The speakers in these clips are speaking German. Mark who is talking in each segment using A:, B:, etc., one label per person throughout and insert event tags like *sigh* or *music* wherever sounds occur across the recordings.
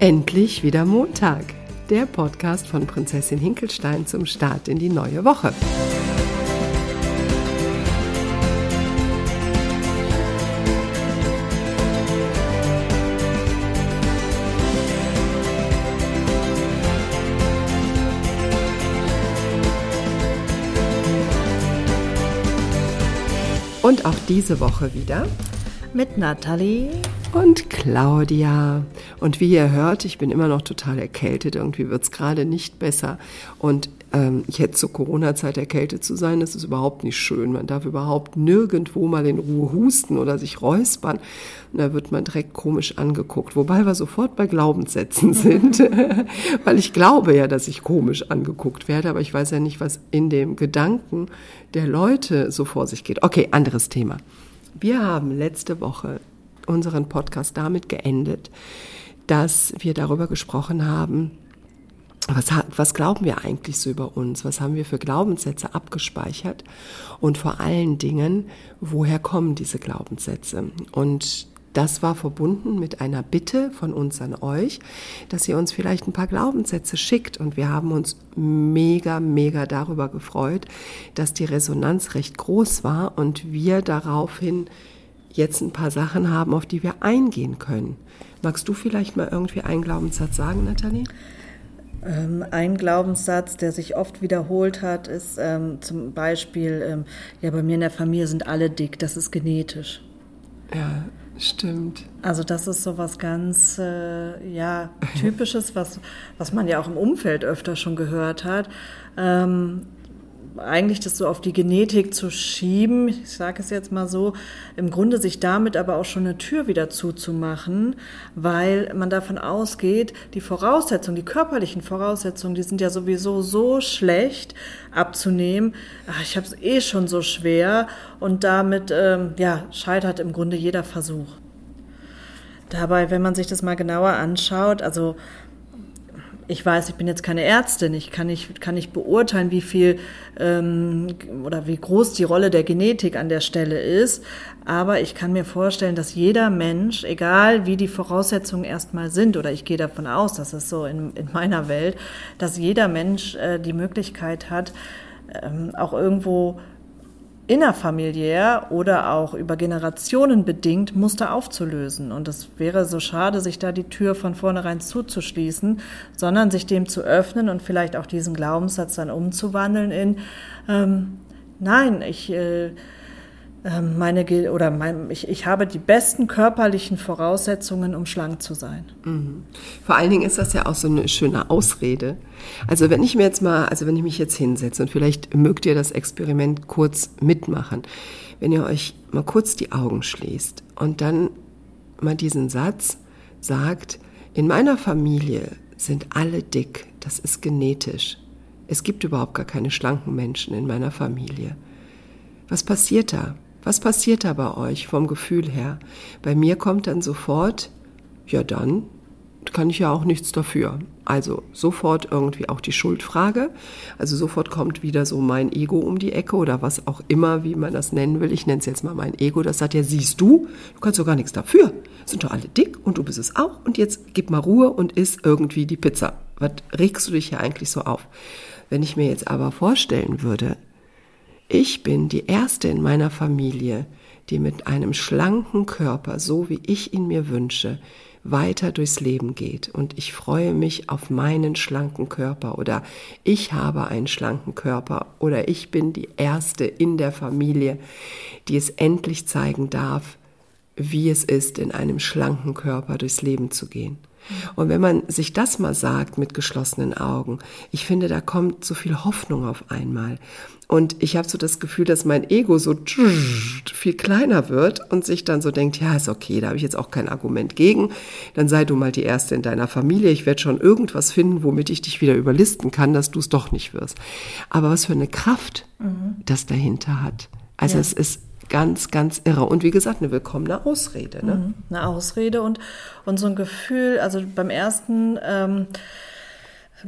A: Endlich wieder Montag. Der Podcast von Prinzessin Hinkelstein zum Start in die neue Woche. Und auch diese Woche wieder
B: mit Nathalie
A: und Claudia. Und wie ihr hört, ich bin immer noch total erkältet. Irgendwie wird es gerade nicht besser. Und ähm, jetzt zur Corona-Zeit erkältet zu sein, das ist überhaupt nicht schön. Man darf überhaupt nirgendwo mal in Ruhe husten oder sich räuspern. Und da wird man direkt komisch angeguckt. Wobei wir sofort bei Glaubenssätzen *laughs* sind. *laughs* Weil ich glaube ja, dass ich komisch angeguckt werde, aber ich weiß ja nicht, was in dem Gedanken der Leute so vor sich geht. Okay, anderes Thema. Wir haben letzte Woche unseren Podcast damit geendet, dass wir darüber gesprochen haben, was, was glauben wir eigentlich so über uns? Was haben wir für Glaubenssätze abgespeichert? Und vor allen Dingen, woher kommen diese Glaubenssätze? Und das war verbunden mit einer Bitte von uns an euch, dass ihr uns vielleicht ein paar Glaubenssätze schickt. Und wir haben uns mega, mega darüber gefreut, dass die Resonanz recht groß war und wir daraufhin jetzt ein paar Sachen haben, auf die wir eingehen können. Magst du vielleicht mal irgendwie einen Glaubenssatz sagen, Nathalie?
B: Ähm, ein Glaubenssatz, der sich oft wiederholt hat, ist ähm, zum Beispiel, ähm, ja, bei mir in der Familie sind alle dick, das ist genetisch.
A: Ja, stimmt.
B: Also das ist so was ganz, äh, ja, *laughs* typisches, was, was man ja auch im Umfeld öfter schon gehört hat. Ähm, eigentlich das so auf die Genetik zu schieben, ich sage es jetzt mal so, im Grunde sich damit aber auch schon eine Tür wieder zuzumachen, weil man davon ausgeht, die Voraussetzungen, die körperlichen Voraussetzungen, die sind ja sowieso so schlecht abzunehmen. Ach, ich habe es eh schon so schwer und damit ähm, ja, scheitert im Grunde jeder Versuch. Dabei, wenn man sich das mal genauer anschaut, also ich weiß, ich bin jetzt keine Ärztin, ich kann nicht, kann nicht beurteilen, wie viel ähm, oder wie groß die Rolle der Genetik an der Stelle ist, aber ich kann mir vorstellen, dass jeder Mensch, egal wie die Voraussetzungen erstmal sind, oder ich gehe davon aus, dass es so in, in meiner Welt, dass jeder Mensch äh, die Möglichkeit hat, ähm, auch irgendwo innerfamiliär oder auch über Generationen bedingt Muster aufzulösen. Und es wäre so schade, sich da die Tür von vornherein zuzuschließen, sondern sich dem zu öffnen und vielleicht auch diesen Glaubenssatz dann umzuwandeln in, ähm, nein, ich, äh, meine, oder mein, ich, ich habe die besten körperlichen Voraussetzungen, um schlank zu sein.
A: Mhm. Vor allen Dingen ist das ja auch so eine schöne Ausrede. Also wenn ich mir jetzt mal, also wenn ich mich jetzt hinsetze und vielleicht mögt ihr das Experiment kurz mitmachen, wenn ihr euch mal kurz die Augen schließt und dann mal diesen Satz sagt, in meiner Familie sind alle dick, das ist genetisch. Es gibt überhaupt gar keine schlanken Menschen in meiner Familie. Was passiert da? Was passiert da bei euch vom Gefühl her? Bei mir kommt dann sofort, ja dann kann ich ja auch nichts dafür. Also sofort irgendwie auch die Schuldfrage. Also sofort kommt wieder so mein Ego um die Ecke oder was auch immer, wie man das nennen will. Ich nenne es jetzt mal mein Ego. Das sagt ja, siehst du, du kannst doch gar nichts dafür. Sind doch alle dick und du bist es auch. Und jetzt gib mal Ruhe und isst irgendwie die Pizza. Was regst du dich ja eigentlich so auf? Wenn ich mir jetzt aber vorstellen würde, ich bin die erste in meiner Familie, die mit einem schlanken Körper, so wie ich ihn mir wünsche, weiter durchs Leben geht. Und ich freue mich auf meinen schlanken Körper oder ich habe einen schlanken Körper oder ich bin die erste in der Familie, die es endlich zeigen darf, wie es ist, in einem schlanken Körper durchs Leben zu gehen. Und wenn man sich das mal sagt mit geschlossenen Augen, ich finde, da kommt so viel Hoffnung auf einmal. Und ich habe so das Gefühl, dass mein Ego so viel kleiner wird und sich dann so denkt, ja, ist okay, da habe ich jetzt auch kein Argument gegen. Dann sei du mal die Erste in deiner Familie. Ich werde schon irgendwas finden, womit ich dich wieder überlisten kann, dass du es doch nicht wirst. Aber was für eine Kraft mhm. das dahinter hat. Also ja. es ist ganz, ganz irre. Und wie gesagt, eine willkommene Ausrede. Ne?
B: Mhm. Eine Ausrede und, und so ein Gefühl, also beim ersten... Ähm,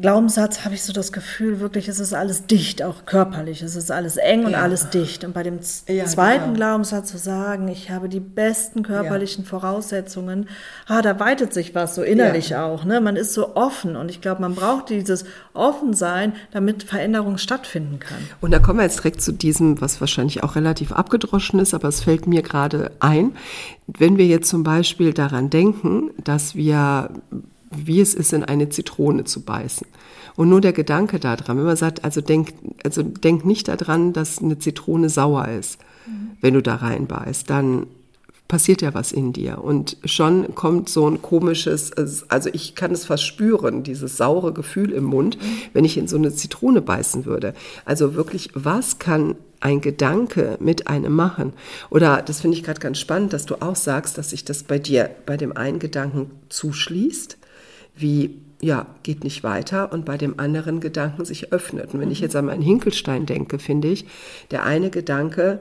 B: Glaubenssatz habe ich so das Gefühl, wirklich, es ist alles dicht, auch körperlich. Es ist alles eng und ja. alles dicht. Und bei dem ja, zweiten genau. Glaubenssatz zu sagen, ich habe die besten körperlichen ja. Voraussetzungen, ah, da weitet sich was so innerlich auch. Ne? Man ist so offen und ich glaube, man braucht dieses Offensein, damit Veränderung stattfinden kann.
A: Und da kommen wir jetzt direkt zu diesem, was wahrscheinlich auch relativ abgedroschen ist, aber es fällt mir gerade ein. Wenn wir jetzt zum Beispiel daran denken, dass wir wie es ist, in eine Zitrone zu beißen. Und nur der Gedanke daran, wenn man sagt, also denk, also denk nicht daran, dass eine Zitrone sauer ist, mhm. wenn du da reinbeißt, dann passiert ja was in dir. Und schon kommt so ein komisches, also ich kann es fast spüren, dieses saure Gefühl im Mund, mhm. wenn ich in so eine Zitrone beißen würde. Also wirklich, was kann ein Gedanke mit einem machen? Oder das finde ich gerade ganz spannend, dass du auch sagst, dass sich das bei dir bei dem einen Gedanken zuschließt wie ja, geht nicht weiter und bei dem anderen Gedanken sich öffnet. Und wenn ich jetzt an meinen Hinkelstein denke, finde ich, der eine Gedanke,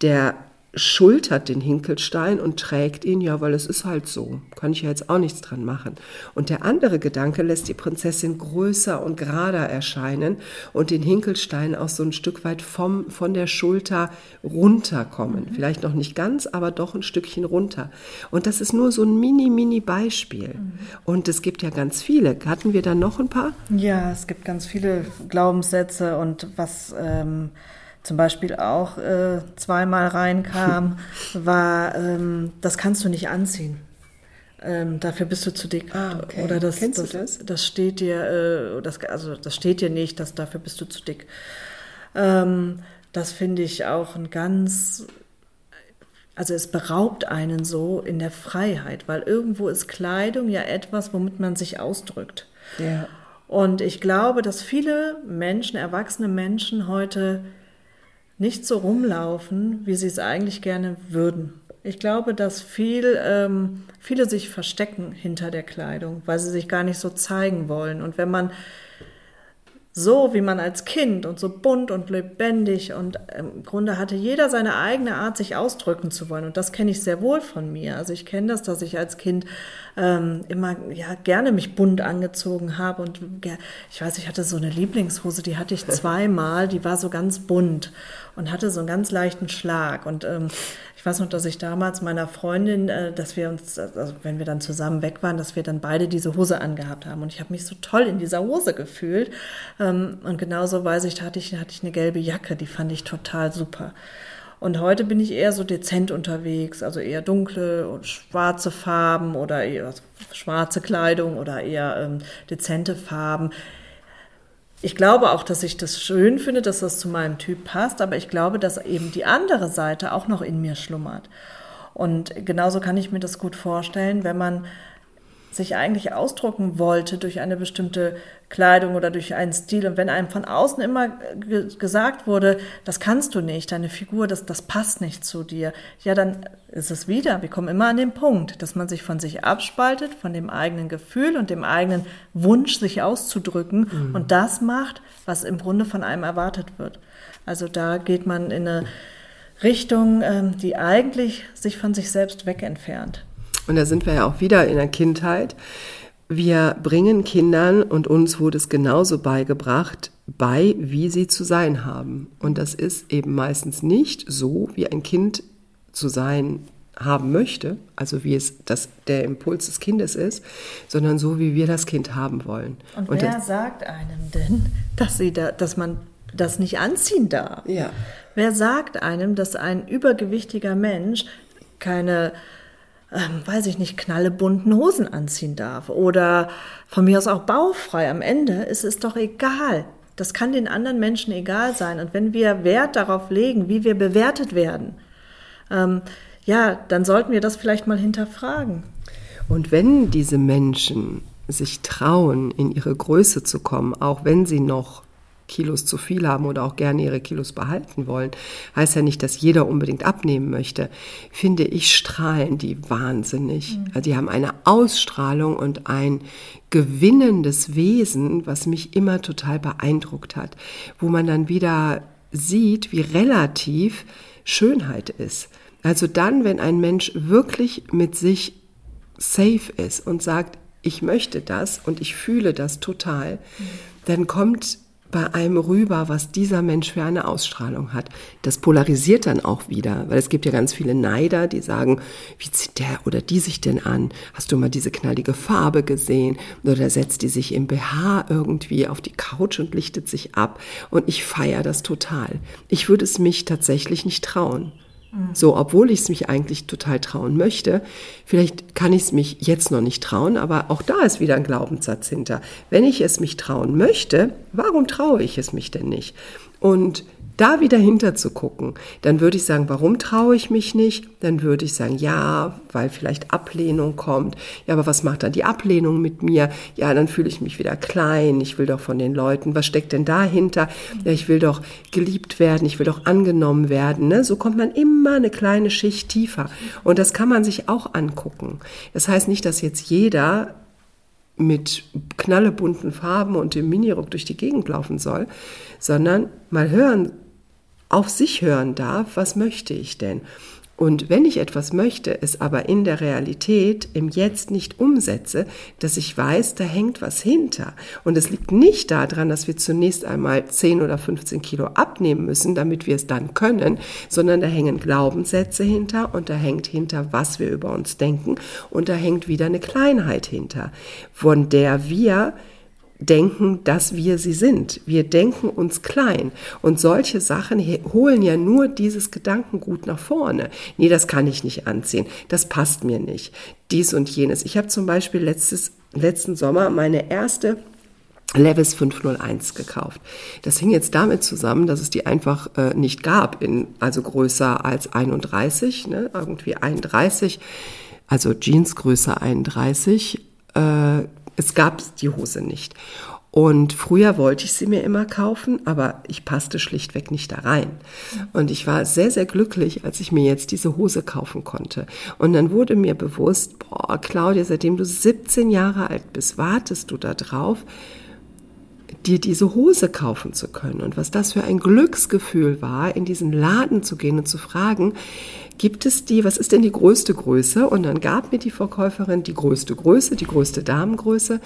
A: der schultert den Hinkelstein und trägt ihn, ja, weil es ist halt so. Kann ich ja jetzt auch nichts dran machen. Und der andere Gedanke lässt die Prinzessin größer und gerader erscheinen und den Hinkelstein auch so ein Stück weit vom, von der Schulter runterkommen. Mhm. Vielleicht noch nicht ganz, aber doch ein Stückchen runter. Und das ist nur so ein mini, mini Beispiel. Mhm. Und es gibt ja ganz viele. Hatten wir da noch ein paar?
B: Ja, es gibt ganz viele Glaubenssätze und was, ähm, zum Beispiel auch äh, zweimal reinkam, *laughs* war, ähm, das kannst du nicht anziehen. Ähm, dafür bist du zu dick.
A: Ah, okay.
B: Oder das,
A: Kennst
B: das,
A: du das?
B: Das steht dir, äh, das, also das steht dir nicht, dass dafür bist du zu dick. Ähm, das finde ich auch ein ganz, also es beraubt einen so in der Freiheit, weil irgendwo ist Kleidung ja etwas, womit man sich ausdrückt.
A: Ja.
B: Und ich glaube, dass viele Menschen, erwachsene Menschen heute nicht so rumlaufen, wie sie es eigentlich gerne würden. Ich glaube, dass viel, ähm, viele sich verstecken hinter der Kleidung, weil sie sich gar nicht so zeigen wollen. Und wenn man so wie man als Kind und so bunt und lebendig und im Grunde hatte jeder seine eigene Art, sich ausdrücken zu wollen. Und das kenne ich sehr wohl von mir. Also ich kenne das, dass ich als Kind ähm, immer ja gerne mich bunt angezogen habe und ich weiß, ich hatte so eine Lieblingshose, die hatte ich *laughs* zweimal, die war so ganz bunt und hatte so einen ganz leichten Schlag und ähm, ich weiß noch, dass ich damals meiner Freundin, äh, dass wir uns, also wenn wir dann zusammen weg waren, dass wir dann beide diese Hose angehabt haben. Und ich habe mich so toll in dieser Hose gefühlt. Ähm, und genauso weiß ich, hatte ich, hatte ich eine gelbe Jacke, die fand ich total super. Und heute bin ich eher so dezent unterwegs, also eher dunkle und schwarze Farben oder eher schwarze Kleidung oder eher ähm, dezente Farben. Ich glaube auch, dass ich das schön finde, dass das zu meinem Typ passt, aber ich glaube, dass eben die andere Seite auch noch in mir schlummert. Und genauso kann ich mir das gut vorstellen, wenn man sich eigentlich ausdrucken wollte durch eine bestimmte Kleidung oder durch einen Stil. Und wenn einem von außen immer gesagt wurde, das kannst du nicht, deine Figur, das, das passt nicht zu dir, ja, dann ist es wieder. Wir kommen immer an den Punkt, dass man sich von sich abspaltet, von dem eigenen Gefühl und dem eigenen Wunsch, sich auszudrücken mhm. und das macht, was im Grunde von einem erwartet wird. Also da geht man in eine Richtung, ähm, die eigentlich sich von sich selbst weg entfernt.
A: Und da sind wir ja auch wieder in der Kindheit. Wir bringen Kindern und uns wurde es genauso beigebracht, bei, wie sie zu sein haben. Und das ist eben meistens nicht so, wie ein Kind zu sein haben möchte, also wie es das, der Impuls des Kindes ist, sondern so, wie wir das Kind haben wollen.
B: Und, und wer das, sagt einem denn, dass, sie da, dass man das nicht anziehen darf?
A: Ja.
B: Wer sagt einem, dass ein übergewichtiger Mensch keine ähm, weiß ich nicht, knallebunten Hosen anziehen darf oder von mir aus auch baufrei. Am Ende ist es doch egal. Das kann den anderen Menschen egal sein. Und wenn wir Wert darauf legen, wie wir bewertet werden, ähm, ja, dann sollten wir das vielleicht mal hinterfragen.
A: Und wenn diese Menschen sich trauen, in ihre Größe zu kommen, auch wenn sie noch Kilos zu viel haben oder auch gerne ihre Kilos behalten wollen, heißt ja nicht, dass jeder unbedingt abnehmen möchte. Finde ich, strahlen die wahnsinnig. Mhm. Also die haben eine Ausstrahlung und ein gewinnendes Wesen, was mich immer total beeindruckt hat, wo man dann wieder sieht, wie relativ Schönheit ist. Also dann, wenn ein Mensch wirklich mit sich safe ist und sagt, ich möchte das und ich fühle das total, dann kommt bei einem rüber, was dieser Mensch für eine Ausstrahlung hat. Das polarisiert dann auch wieder, weil es gibt ja ganz viele Neider, die sagen, wie zieht der oder die sich denn an? Hast du mal diese knallige Farbe gesehen? Oder setzt die sich im BH irgendwie auf die Couch und lichtet sich ab? Und ich feiere das total. Ich würde es mich tatsächlich nicht trauen. So, obwohl ich es mich eigentlich total trauen möchte, vielleicht kann ich es mich jetzt noch nicht trauen, aber auch da ist wieder ein Glaubenssatz hinter. Wenn ich es mich trauen möchte, warum traue ich es mich denn nicht? Und da wieder hinter zu gucken, dann würde ich sagen, warum traue ich mich nicht? Dann würde ich sagen, ja, weil vielleicht Ablehnung kommt. Ja, aber was macht dann die Ablehnung mit mir? Ja, dann fühle ich mich wieder klein. Ich will doch von den Leuten. Was steckt denn dahinter? Ja, ich will doch geliebt werden. Ich will doch angenommen werden. Ne? So kommt man immer eine kleine Schicht tiefer. Und das kann man sich auch angucken. Das heißt nicht, dass jetzt jeder mit knallebunten Farben und dem Minirock durch die Gegend laufen soll, sondern mal hören, auf sich hören darf, was möchte ich denn? Und wenn ich etwas möchte, es aber in der Realität im Jetzt nicht umsetze, dass ich weiß, da hängt was hinter. Und es liegt nicht daran, dass wir zunächst einmal 10 oder 15 Kilo abnehmen müssen, damit wir es dann können, sondern da hängen Glaubenssätze hinter und da hängt hinter, was wir über uns denken und da hängt wieder eine Kleinheit hinter, von der wir denken, dass wir sie sind. Wir denken uns klein. Und solche Sachen holen ja nur dieses Gedankengut nach vorne. Nee, das kann ich nicht anziehen. Das passt mir nicht. Dies und jenes. Ich habe zum Beispiel letztes, letzten Sommer meine erste Levis 501 gekauft. Das hing jetzt damit zusammen, dass es die einfach äh, nicht gab, in, also größer als 31, ne, irgendwie 31, also Jeansgröße 31. Äh, es gab die Hose nicht. Und früher wollte ich sie mir immer kaufen, aber ich passte schlichtweg nicht da rein. Und ich war sehr, sehr glücklich, als ich mir jetzt diese Hose kaufen konnte. Und dann wurde mir bewusst, boah, Claudia, seitdem du 17 Jahre alt bist, wartest du da drauf, dir diese Hose kaufen zu können. Und was das für ein Glücksgefühl war, in diesen Laden zu gehen und zu fragen, gibt es die, was ist denn die größte Größe? Und dann gab mir die Verkäuferin die größte Größe, die größte Damengröße.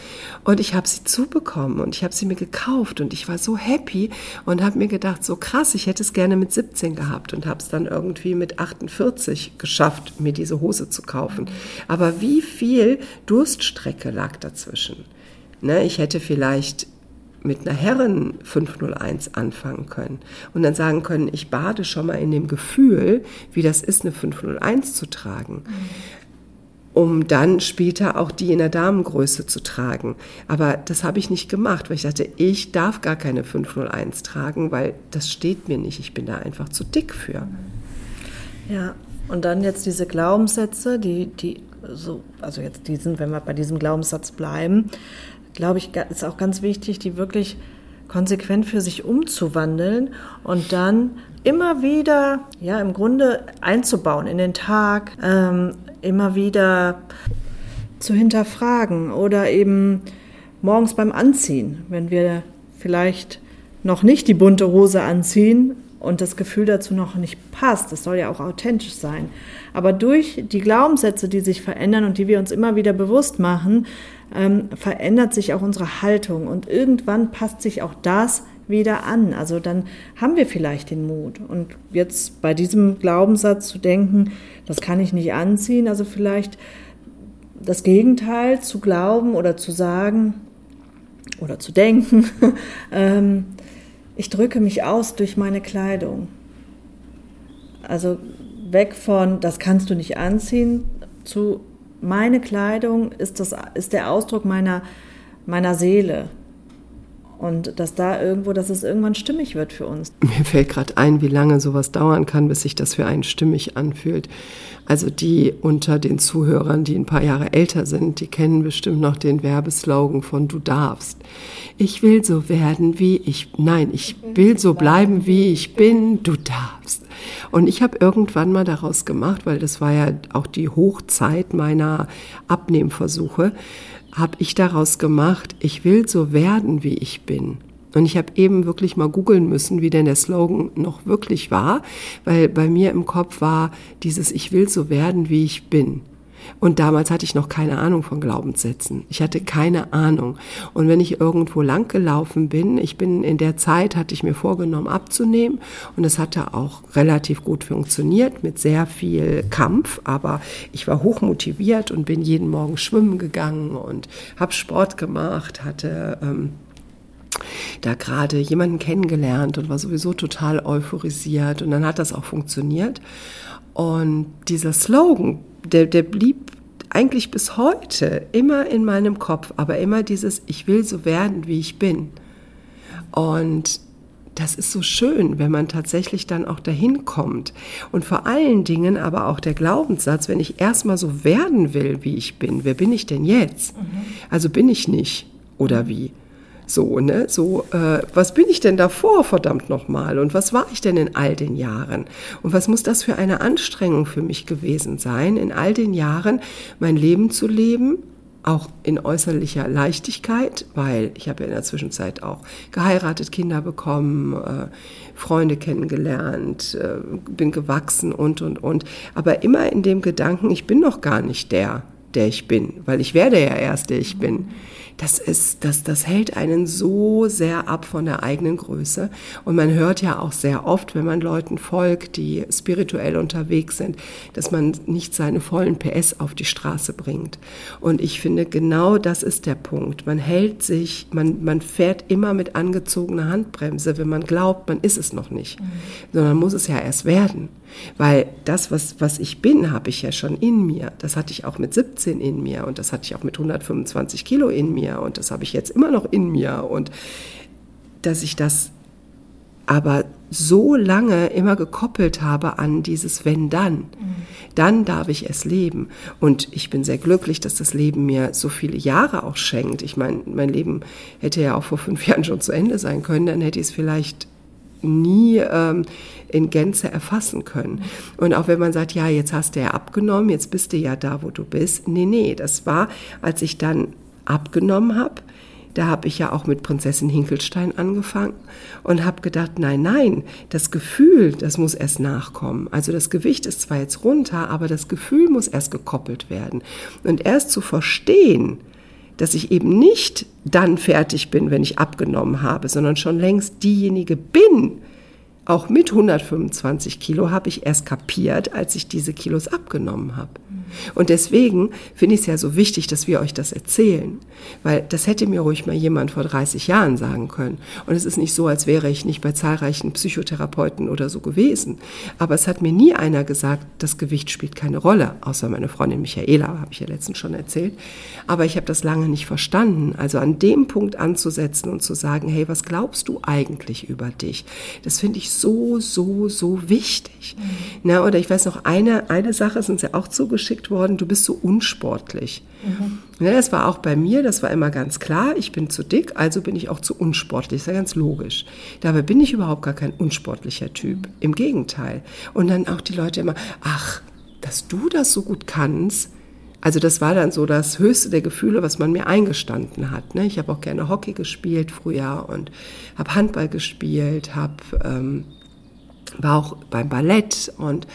A: Und ich habe sie zubekommen und ich habe sie mir gekauft und ich war so happy und habe mir gedacht, so krass, ich hätte es gerne mit 17 gehabt und habe es dann irgendwie mit 48 geschafft, mir diese Hose zu kaufen. Aber wie viel Durststrecke lag dazwischen? Ne, ich hätte vielleicht mit einer Herren 501 anfangen können und dann sagen können, ich bade schon mal in dem Gefühl, wie das ist, eine 501 zu tragen. Um dann später auch die in der Damengröße zu tragen. Aber das habe ich nicht gemacht, weil ich dachte, ich darf gar keine 501 tragen, weil das steht mir nicht. Ich bin da einfach zu dick für.
B: Ja, und dann jetzt diese Glaubenssätze, die, die so, also jetzt diesen, wenn wir bei diesem Glaubenssatz bleiben, glaube ich, ist auch ganz wichtig, die wirklich konsequent für sich umzuwandeln und dann immer wieder, ja, im Grunde einzubauen in den Tag, ähm, immer wieder zu hinterfragen oder eben morgens beim Anziehen, wenn wir vielleicht noch nicht die bunte Hose anziehen und das Gefühl dazu noch nicht passt, das soll ja auch authentisch sein. Aber durch die Glaubenssätze, die sich verändern und die wir uns immer wieder bewusst machen, ähm, verändert sich auch unsere Haltung und irgendwann passt sich auch das wieder an. Also dann haben wir vielleicht den Mut. Und jetzt bei diesem Glaubenssatz zu denken, das kann ich nicht anziehen, also vielleicht das Gegenteil zu glauben oder zu sagen oder zu denken, *laughs* ähm, ich drücke mich aus durch meine Kleidung. Also weg von, das kannst du nicht anziehen, zu meine Kleidung ist, das, ist der Ausdruck meiner, meiner Seele. Und dass da irgendwo, dass es irgendwann stimmig wird für uns.
A: Mir fällt gerade ein, wie lange sowas dauern kann, bis sich das für einen stimmig anfühlt. Also die unter den Zuhörern, die ein paar Jahre älter sind, die kennen bestimmt noch den Werbeslogan von Du darfst. Ich will so werden, wie ich, nein, ich will so bleiben, wie ich bin, du darfst. Und ich habe irgendwann mal daraus gemacht, weil das war ja auch die Hochzeit meiner Abnehmversuche, habe ich daraus gemacht, ich will so werden, wie ich bin. Und ich habe eben wirklich mal googeln müssen, wie denn der Slogan noch wirklich war, weil bei mir im Kopf war dieses Ich will so werden, wie ich bin. Und damals hatte ich noch keine Ahnung von Glaubenssätzen. Ich hatte keine Ahnung. Und wenn ich irgendwo lang gelaufen bin, ich bin in der Zeit, hatte ich mir vorgenommen abzunehmen. Und es hatte auch relativ gut funktioniert mit sehr viel Kampf. Aber ich war hoch motiviert und bin jeden Morgen schwimmen gegangen und habe Sport gemacht, hatte ähm, da gerade jemanden kennengelernt und war sowieso total euphorisiert. Und dann hat das auch funktioniert. Und dieser Slogan, der, der blieb eigentlich bis heute immer in meinem Kopf, aber immer dieses, ich will so werden, wie ich bin. Und das ist so schön, wenn man tatsächlich dann auch dahin kommt. Und vor allen Dingen aber auch der Glaubenssatz, wenn ich erstmal so werden will, wie ich bin, wer bin ich denn jetzt? Mhm. Also bin ich nicht oder wie? So, ne? So, äh, was bin ich denn davor, verdammt nochmal? Und was war ich denn in all den Jahren? Und was muss das für eine Anstrengung für mich gewesen sein, in all den Jahren mein Leben zu leben? Auch in äußerlicher Leichtigkeit, weil ich habe ja in der Zwischenzeit auch geheiratet, Kinder bekommen, äh, Freunde kennengelernt, äh, bin gewachsen und, und, und. Aber immer in dem Gedanken, ich bin noch gar nicht der, der ich bin, weil ich werde ja erst, der ich bin das ist, das, das hält einen so sehr ab von der eigenen Größe. Und man hört ja auch sehr oft, wenn man Leuten folgt, die spirituell unterwegs sind, dass man nicht seine vollen PS auf die Straße bringt. Und ich finde, genau das ist der Punkt. Man hält sich, man, man fährt immer mit angezogener Handbremse, wenn man glaubt, man ist es noch nicht, mhm. sondern muss es ja erst werden. Weil das, was, was ich bin, habe ich ja schon in mir. Das hatte ich auch mit 17 in mir und das hatte ich auch mit 125 Kilo in mir und das habe ich jetzt immer noch in mir. Und dass ich das aber so lange immer gekoppelt habe an dieses Wenn dann, mhm. dann darf ich es leben. Und ich bin sehr glücklich, dass das Leben mir so viele Jahre auch schenkt. Ich meine, mein Leben hätte ja auch vor fünf *laughs* Jahren schon zu Ende sein können, dann hätte ich es vielleicht nie ähm, in Gänze erfassen können. Und auch wenn man sagt, ja, jetzt hast du ja abgenommen, jetzt bist du ja da, wo du bist. Nee, nee, das war, als ich dann abgenommen habe, da habe ich ja auch mit Prinzessin Hinkelstein angefangen und habe gedacht, nein, nein, das Gefühl, das muss erst nachkommen. Also das Gewicht ist zwar jetzt runter, aber das Gefühl muss erst gekoppelt werden. Und erst zu verstehen, dass ich eben nicht dann fertig bin, wenn ich abgenommen habe, sondern schon längst diejenige bin, auch mit 125 Kilo habe ich erst kapiert, als ich diese Kilos abgenommen habe. Und deswegen finde ich es ja so wichtig, dass wir euch das erzählen. Weil das hätte mir ruhig mal jemand vor 30 Jahren sagen können. Und es ist nicht so, als wäre ich nicht bei zahlreichen Psychotherapeuten oder so gewesen. Aber es hat mir nie einer gesagt, das Gewicht spielt keine Rolle. Außer meine Freundin Michaela, habe ich ja letztens schon erzählt. Aber ich habe das lange nicht verstanden. Also an dem Punkt anzusetzen und zu sagen, hey, was glaubst du eigentlich über dich? Das finde ich so, so, so wichtig. Mhm. Na, oder ich weiß noch, eine, eine Sache sind sie auch zugeschickt geschickt worden, du bist so unsportlich. Mhm. Ja, das war auch bei mir, das war immer ganz klar, ich bin zu dick, also bin ich auch zu unsportlich, das ist ja ganz logisch. Dabei bin ich überhaupt gar kein unsportlicher Typ, im Gegenteil. Und dann auch die Leute immer, ach, dass du das so gut kannst, also das war dann so das höchste der Gefühle, was man mir eingestanden hat. Ne? Ich habe auch gerne Hockey gespielt früher und habe Handball gespielt, hab, ähm, war auch beim Ballett und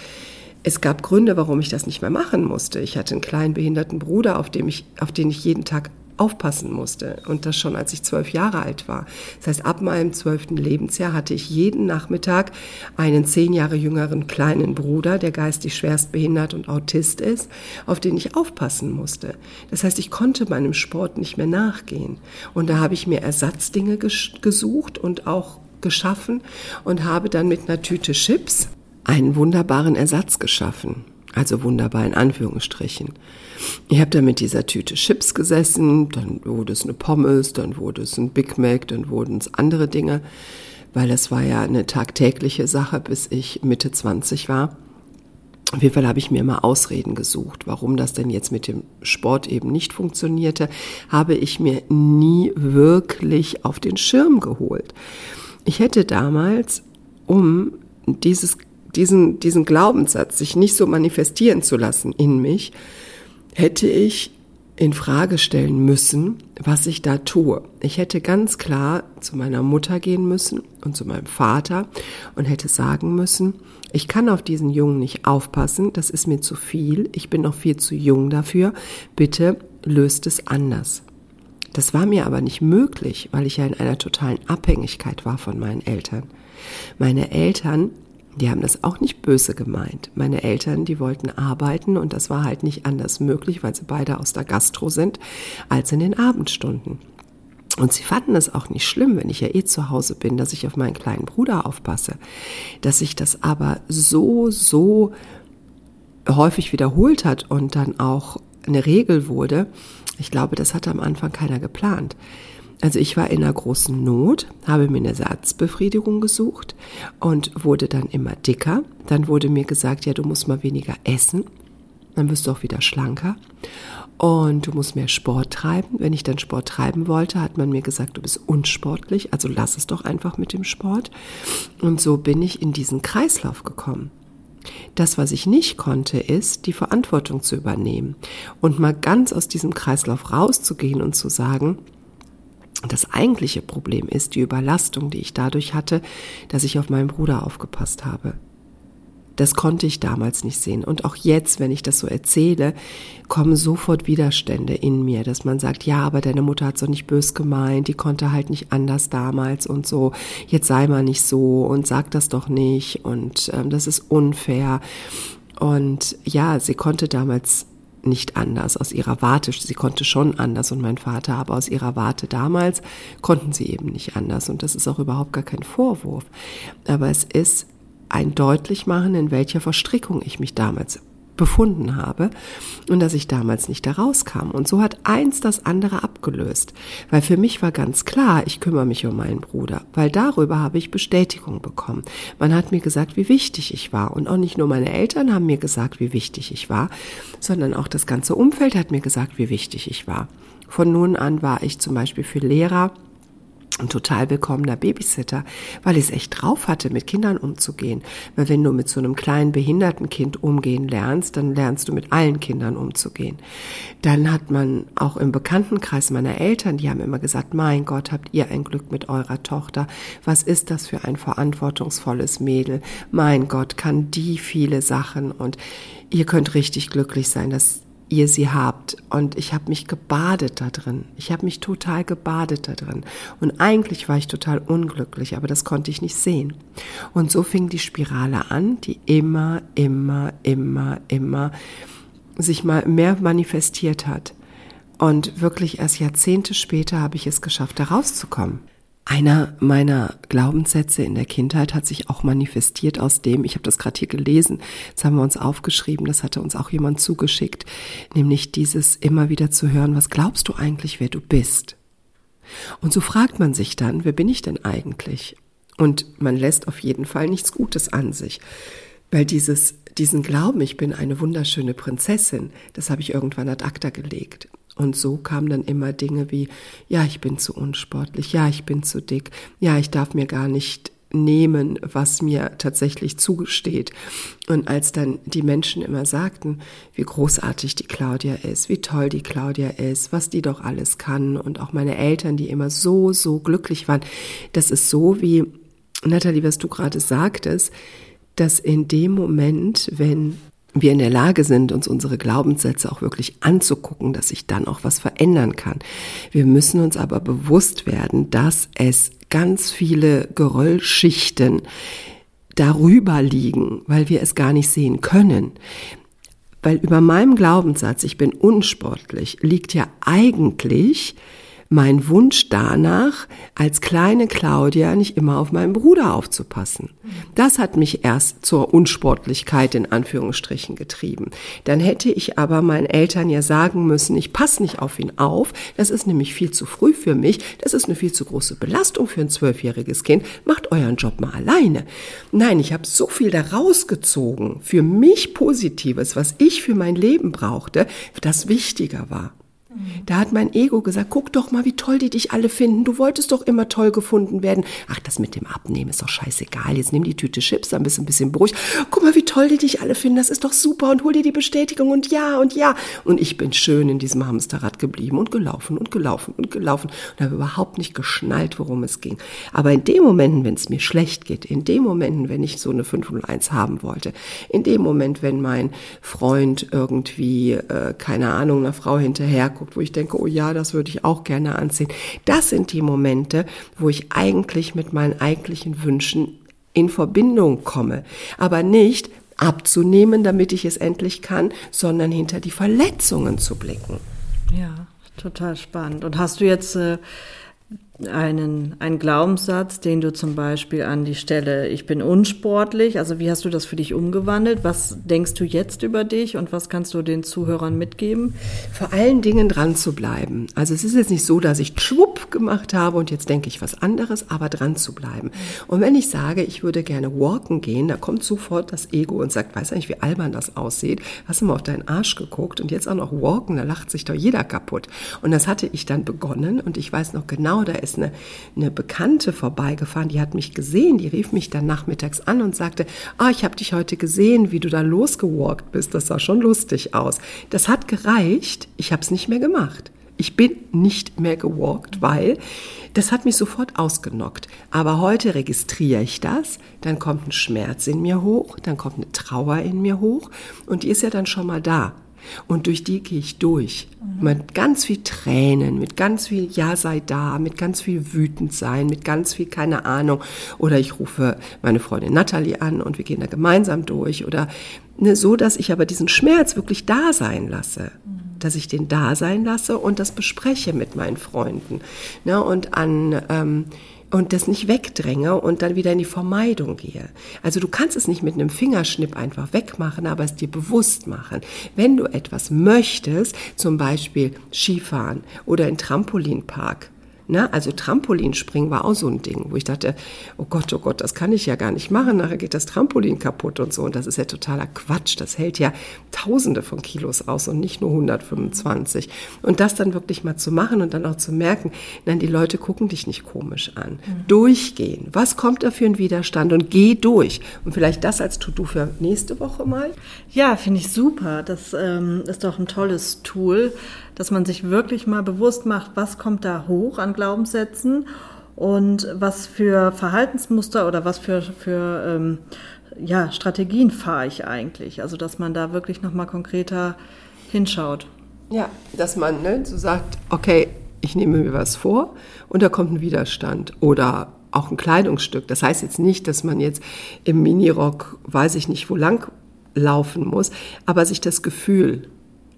A: es gab Gründe, warum ich das nicht mehr machen musste. Ich hatte einen kleinen behinderten Bruder, auf, dem ich, auf den ich jeden Tag aufpassen musste. Und das schon als ich zwölf Jahre alt war. Das heißt, ab meinem zwölften Lebensjahr hatte ich jeden Nachmittag einen zehn Jahre jüngeren kleinen Bruder, der geistig schwerst behindert und Autist ist, auf den ich aufpassen musste. Das heißt, ich konnte meinem Sport nicht mehr nachgehen. Und da habe ich mir Ersatzdinge gesucht und auch geschaffen und habe dann mit einer Tüte Chips einen wunderbaren Ersatz geschaffen. Also wunderbar in Anführungsstrichen. Ich habe da mit dieser Tüte Chips gesessen, dann wurde es eine Pommes, dann wurde es ein Big Mac, dann wurden es andere Dinge, weil das war ja eine tagtägliche Sache, bis ich Mitte 20 war. Auf jeden Fall habe ich mir immer Ausreden gesucht, warum das denn jetzt mit dem Sport eben nicht funktionierte, habe ich mir nie wirklich auf den Schirm geholt. Ich hätte damals, um dieses diesen, diesen Glaubenssatz, sich nicht so manifestieren zu lassen in mich, hätte ich in Frage stellen müssen, was ich da tue. Ich hätte ganz klar zu meiner Mutter gehen müssen und zu meinem Vater und hätte sagen müssen, ich kann auf diesen Jungen nicht aufpassen, das ist mir zu viel, ich bin noch viel zu jung dafür, bitte löst es anders. Das war mir aber nicht möglich, weil ich ja in einer totalen Abhängigkeit war von meinen Eltern. Meine Eltern die haben das auch nicht böse gemeint. Meine Eltern, die wollten arbeiten und das war halt nicht anders möglich, weil sie beide aus der Gastro sind, als in den Abendstunden. Und sie fanden es auch nicht schlimm, wenn ich ja eh zu Hause bin, dass ich auf meinen kleinen Bruder aufpasse. Dass sich das aber so, so häufig wiederholt hat und dann auch eine Regel wurde, ich glaube, das hatte am Anfang keiner geplant. Also ich war in einer großen Not, habe mir eine Ersatzbefriedigung gesucht und wurde dann immer dicker. Dann wurde mir gesagt, ja, du musst mal weniger essen, dann wirst du auch wieder schlanker. Und du musst mehr Sport treiben. Wenn ich dann Sport treiben wollte, hat man mir gesagt, du bist unsportlich, also lass es doch einfach mit dem Sport. Und so bin ich in diesen Kreislauf gekommen. Das, was ich nicht konnte, ist, die Verantwortung zu übernehmen und mal ganz aus diesem Kreislauf rauszugehen und zu sagen, das eigentliche Problem ist die Überlastung, die ich dadurch hatte, dass ich auf meinen Bruder aufgepasst habe. Das konnte ich damals nicht sehen. Und auch jetzt, wenn ich das so erzähle, kommen sofort Widerstände in mir, dass man sagt, ja, aber deine Mutter hat es doch nicht bös gemeint, die konnte halt nicht anders damals und so. Jetzt sei mal nicht so und sag das doch nicht und ähm, das ist unfair. Und ja, sie konnte damals nicht anders aus ihrer Warte. Sie konnte schon anders und mein Vater, aber aus ihrer Warte damals konnten sie eben nicht anders. Und das ist auch überhaupt gar kein Vorwurf. Aber es ist ein Deutlichmachen, in welcher Verstrickung ich mich damals befunden habe und dass ich damals nicht da rauskam. Und so hat eins das andere abgelöst, weil für mich war ganz klar, ich kümmere mich um meinen Bruder, weil darüber habe ich Bestätigung bekommen. Man hat mir gesagt, wie wichtig ich war und auch nicht nur meine Eltern haben mir gesagt, wie wichtig ich war, sondern auch das ganze Umfeld hat mir gesagt, wie wichtig ich war. Von nun an war ich zum Beispiel für Lehrer ein total willkommener Babysitter, weil ich es echt drauf hatte, mit Kindern umzugehen. Weil wenn du mit so einem kleinen behinderten Kind umgehen lernst, dann lernst du mit allen Kindern umzugehen. Dann hat man auch im Bekanntenkreis meiner Eltern, die haben immer gesagt, mein Gott, habt ihr ein Glück mit eurer Tochter. Was ist das für ein verantwortungsvolles Mädel? Mein Gott, kann die viele Sachen und ihr könnt richtig glücklich sein, dass ihr sie habt. Und ich habe mich gebadet da drin. Ich habe mich total gebadet da drin. Und eigentlich war ich total unglücklich, aber das konnte ich nicht sehen. Und so fing die Spirale an, die immer, immer, immer, immer sich mal mehr manifestiert hat. Und wirklich erst Jahrzehnte später habe ich es geschafft, da rauszukommen. Einer meiner Glaubenssätze in der Kindheit hat sich auch manifestiert aus dem, ich habe das gerade hier gelesen, das haben wir uns aufgeschrieben, das hatte uns auch jemand zugeschickt, nämlich dieses immer wieder zu hören, was glaubst du eigentlich, wer du bist? Und so fragt man sich dann, wer bin ich denn eigentlich? Und man lässt auf jeden Fall nichts Gutes an sich, weil dieses, diesen Glauben, ich bin eine wunderschöne Prinzessin, das habe ich irgendwann ad acta gelegt. Und so kamen dann immer Dinge wie, ja, ich bin zu unsportlich, ja, ich bin zu dick, ja, ich darf mir gar nicht nehmen, was mir tatsächlich zugesteht. Und als dann die Menschen immer sagten, wie großartig die Claudia ist, wie toll die Claudia ist, was die doch alles kann und auch meine Eltern, die immer so, so glücklich waren, das ist so wie, Nathalie, was du gerade sagtest, dass in dem Moment, wenn wir in der Lage sind, uns unsere Glaubenssätze auch wirklich anzugucken, dass sich dann auch was verändern kann. Wir müssen uns aber bewusst werden, dass es ganz viele Geröllschichten darüber liegen, weil wir es gar nicht sehen können. Weil über meinem Glaubenssatz, ich bin unsportlich, liegt ja eigentlich mein Wunsch danach, als kleine Claudia nicht immer auf meinen Bruder aufzupassen. Das hat mich erst zur Unsportlichkeit in Anführungsstrichen getrieben. Dann hätte ich aber meinen Eltern ja sagen müssen, ich passe nicht auf ihn auf, das ist nämlich viel zu früh für mich, das ist eine viel zu große Belastung für ein zwölfjähriges Kind, macht euren Job mal alleine. Nein, ich habe so viel daraus gezogen, für mich Positives, was ich für mein Leben brauchte, das wichtiger war. Da hat mein Ego gesagt, guck doch mal, wie toll die dich alle finden. Du wolltest doch immer toll gefunden werden. Ach, das mit dem Abnehmen ist doch scheißegal. Jetzt nimm die Tüte Chips, dann bist du ein bisschen beruhigt. Guck mal, wie toll die dich alle finden. Das ist doch super. Und hol dir die Bestätigung und ja und ja. Und ich bin schön in diesem Hamsterrad geblieben und gelaufen und gelaufen und gelaufen und habe überhaupt nicht geschnallt, worum es ging. Aber in dem Momenten, wenn es mir schlecht geht, in dem Momenten, wenn ich so eine 501 haben wollte, in dem Moment, wenn mein Freund irgendwie, äh, keine Ahnung, einer Frau hinterherguckt, anguckt, wo ich denke, oh ja, das würde ich auch gerne anziehen. Das sind die Momente, wo ich eigentlich mit meinen eigentlichen Wünschen in Verbindung komme. Aber nicht abzunehmen, damit ich es endlich kann, sondern hinter die Verletzungen zu blicken.
B: Ja, total spannend. Und hast du jetzt äh, einen, einen Glaubenssatz, den du zum Beispiel an die Stelle, ich bin unsportlich, also wie hast du das für dich umgewandelt? Was denkst du jetzt über dich und was kannst du den Zuhörern mitgeben?
A: Vor allen Dingen dran zu bleiben. Also es ist jetzt nicht so, dass ich schwupp gemacht habe und jetzt denke ich was anderes, aber dran zu bleiben. Und wenn ich sage, ich würde gerne walken gehen, da kommt sofort das Ego und sagt, weißt du eigentlich, wie albern das aussieht? Hast du mal auf deinen Arsch geguckt und jetzt auch noch walken, da lacht sich doch jeder kaputt. Und das hatte ich dann begonnen und ich weiß noch genau, da ist eine, eine Bekannte vorbeigefahren, die hat mich gesehen, die rief mich dann nachmittags an und sagte, ah, ich habe dich heute gesehen, wie du da losgewalkt bist, das sah schon lustig aus. Das hat gereicht, ich habe es nicht mehr gemacht. Ich bin nicht mehr gewalkt, weil das hat mich sofort ausgenockt. Aber heute registriere ich das, dann kommt ein Schmerz in mir hoch, dann kommt eine Trauer in mir hoch und die ist ja dann schon mal da. Und durch die gehe ich durch. Mhm. Mit ganz viel Tränen, mit ganz viel Ja sei da, mit ganz viel wütend sein, mit ganz viel keine Ahnung. Oder ich rufe meine Freundin Natalie an und wir gehen da gemeinsam durch. Oder ne, so, dass ich aber diesen Schmerz wirklich da sein lasse. Mhm. Dass ich den da sein lasse und das bespreche mit meinen Freunden. Ne, und an ähm, und das nicht wegdränge und dann wieder in die Vermeidung gehe. Also du kannst es nicht mit einem Fingerschnipp einfach wegmachen, aber es dir bewusst machen. Wenn du etwas möchtest, zum Beispiel Skifahren oder in Trampolinpark, Ne? Also Trampolinspringen war auch so ein Ding, wo ich dachte, oh Gott, oh Gott, das kann ich ja gar nicht machen, nachher geht das Trampolin kaputt und so. Und das ist ja totaler Quatsch. Das hält ja Tausende von Kilos aus und nicht nur 125. Und das dann wirklich mal zu machen und dann auch zu merken, nein, die Leute gucken dich nicht komisch an. Mhm. Durchgehen. Was kommt da für ein Widerstand? Und geh durch. Und vielleicht das als To-Do für nächste Woche mal?
B: Ja, finde ich super. Das ähm, ist doch ein tolles Tool dass man sich wirklich mal bewusst macht, was kommt da hoch an Glaubenssätzen und was für Verhaltensmuster oder was für, für ähm, ja, Strategien fahre ich eigentlich. Also dass man da wirklich nochmal konkreter hinschaut.
A: Ja, dass man ne, so sagt, okay, ich nehme mir was vor und da kommt ein Widerstand oder auch ein Kleidungsstück. Das heißt jetzt nicht, dass man jetzt im Minirock, weiß ich nicht, wo lang laufen muss, aber sich das Gefühl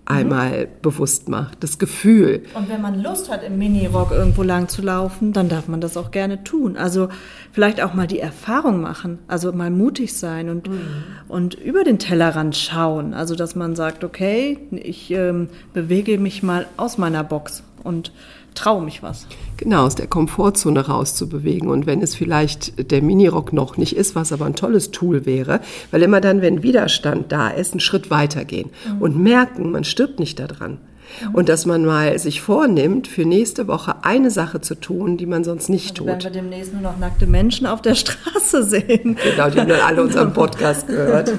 A: einmal bewusst macht, das Gefühl.
B: Und wenn man Lust hat, im Minirock irgendwo lang zu laufen, dann darf man das auch gerne tun. Also vielleicht auch mal die Erfahrung machen, also mal mutig sein und, mhm. und über den Tellerrand schauen. Also dass man sagt, okay, ich ähm, bewege mich mal aus meiner Box und traue mich was.
A: Genau, aus der Komfortzone rauszubewegen. Und wenn es vielleicht der Minirock noch nicht ist, was aber ein tolles Tool wäre, weil immer dann, wenn Widerstand da ist, einen Schritt weitergehen mhm. und merken, man stirbt nicht daran. Mhm. Und dass man mal sich vornimmt, für nächste Woche eine Sache zu tun, die man sonst nicht
B: also
A: tut.
B: Wenn wir demnächst nur noch nackte Menschen auf der *laughs* Straße sehen.
A: Genau, die haben dann alle unseren *laughs* Podcast gehört.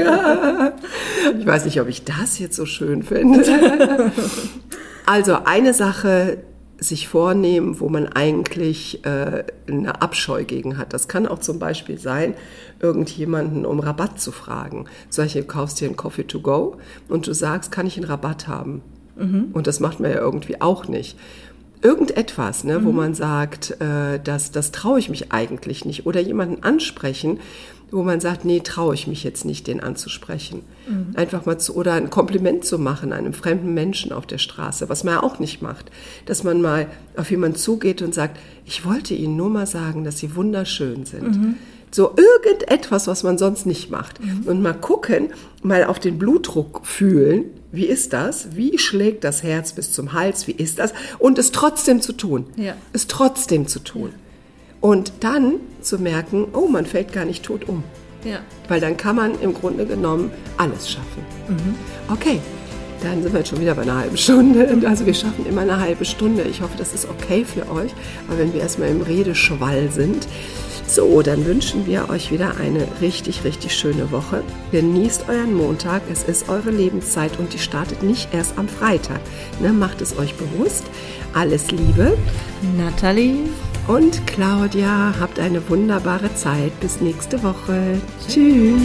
A: ich weiß nicht, ob ich das jetzt so schön finde. *laughs* Also eine Sache, sich vornehmen, wo man eigentlich äh, eine Abscheu gegen hat. Das kann auch zum Beispiel sein, irgendjemanden um Rabatt zu fragen. Solche kaufst dir einen Coffee to go und du sagst, kann ich einen Rabatt haben? Mhm. Und das macht man ja irgendwie auch nicht. Irgendetwas, ne, mhm. wo man sagt, äh, das, das traue ich mich eigentlich nicht. Oder jemanden ansprechen, wo man sagt, nee, traue ich mich jetzt nicht, den anzusprechen. Mhm. Einfach mal zu, oder ein Kompliment zu machen einem fremden Menschen auf der Straße, was man ja auch nicht macht. Dass man mal auf jemanden zugeht und sagt, ich wollte Ihnen nur mal sagen, dass Sie wunderschön sind. Mhm. So irgendetwas, was man sonst nicht macht. Mhm. Und mal gucken, mal auf den Blutdruck fühlen. Wie ist das? Wie schlägt das Herz bis zum Hals? Wie ist das? Und es trotzdem zu tun. Ja. Es trotzdem zu tun. Ja. Und dann zu merken, oh, man fällt gar nicht tot um. Ja. Weil dann kann man im Grunde genommen alles schaffen. Mhm. Okay, Dann sind wir jetzt schon wieder bei einer halben Stunde. Also wir schaffen immer eine halbe Stunde. Ich hoffe, das ist okay für euch. Aber wenn wir erstmal im Redeschwall sind. So, dann wünschen wir euch wieder eine richtig, richtig schöne Woche. Genießt euren Montag. Es ist eure Lebenszeit und die startet nicht erst am Freitag. Ne, macht es euch bewusst. Alles Liebe.
B: Nathalie
A: und Claudia. Habt eine wunderbare Zeit. Bis nächste Woche. Tschüss.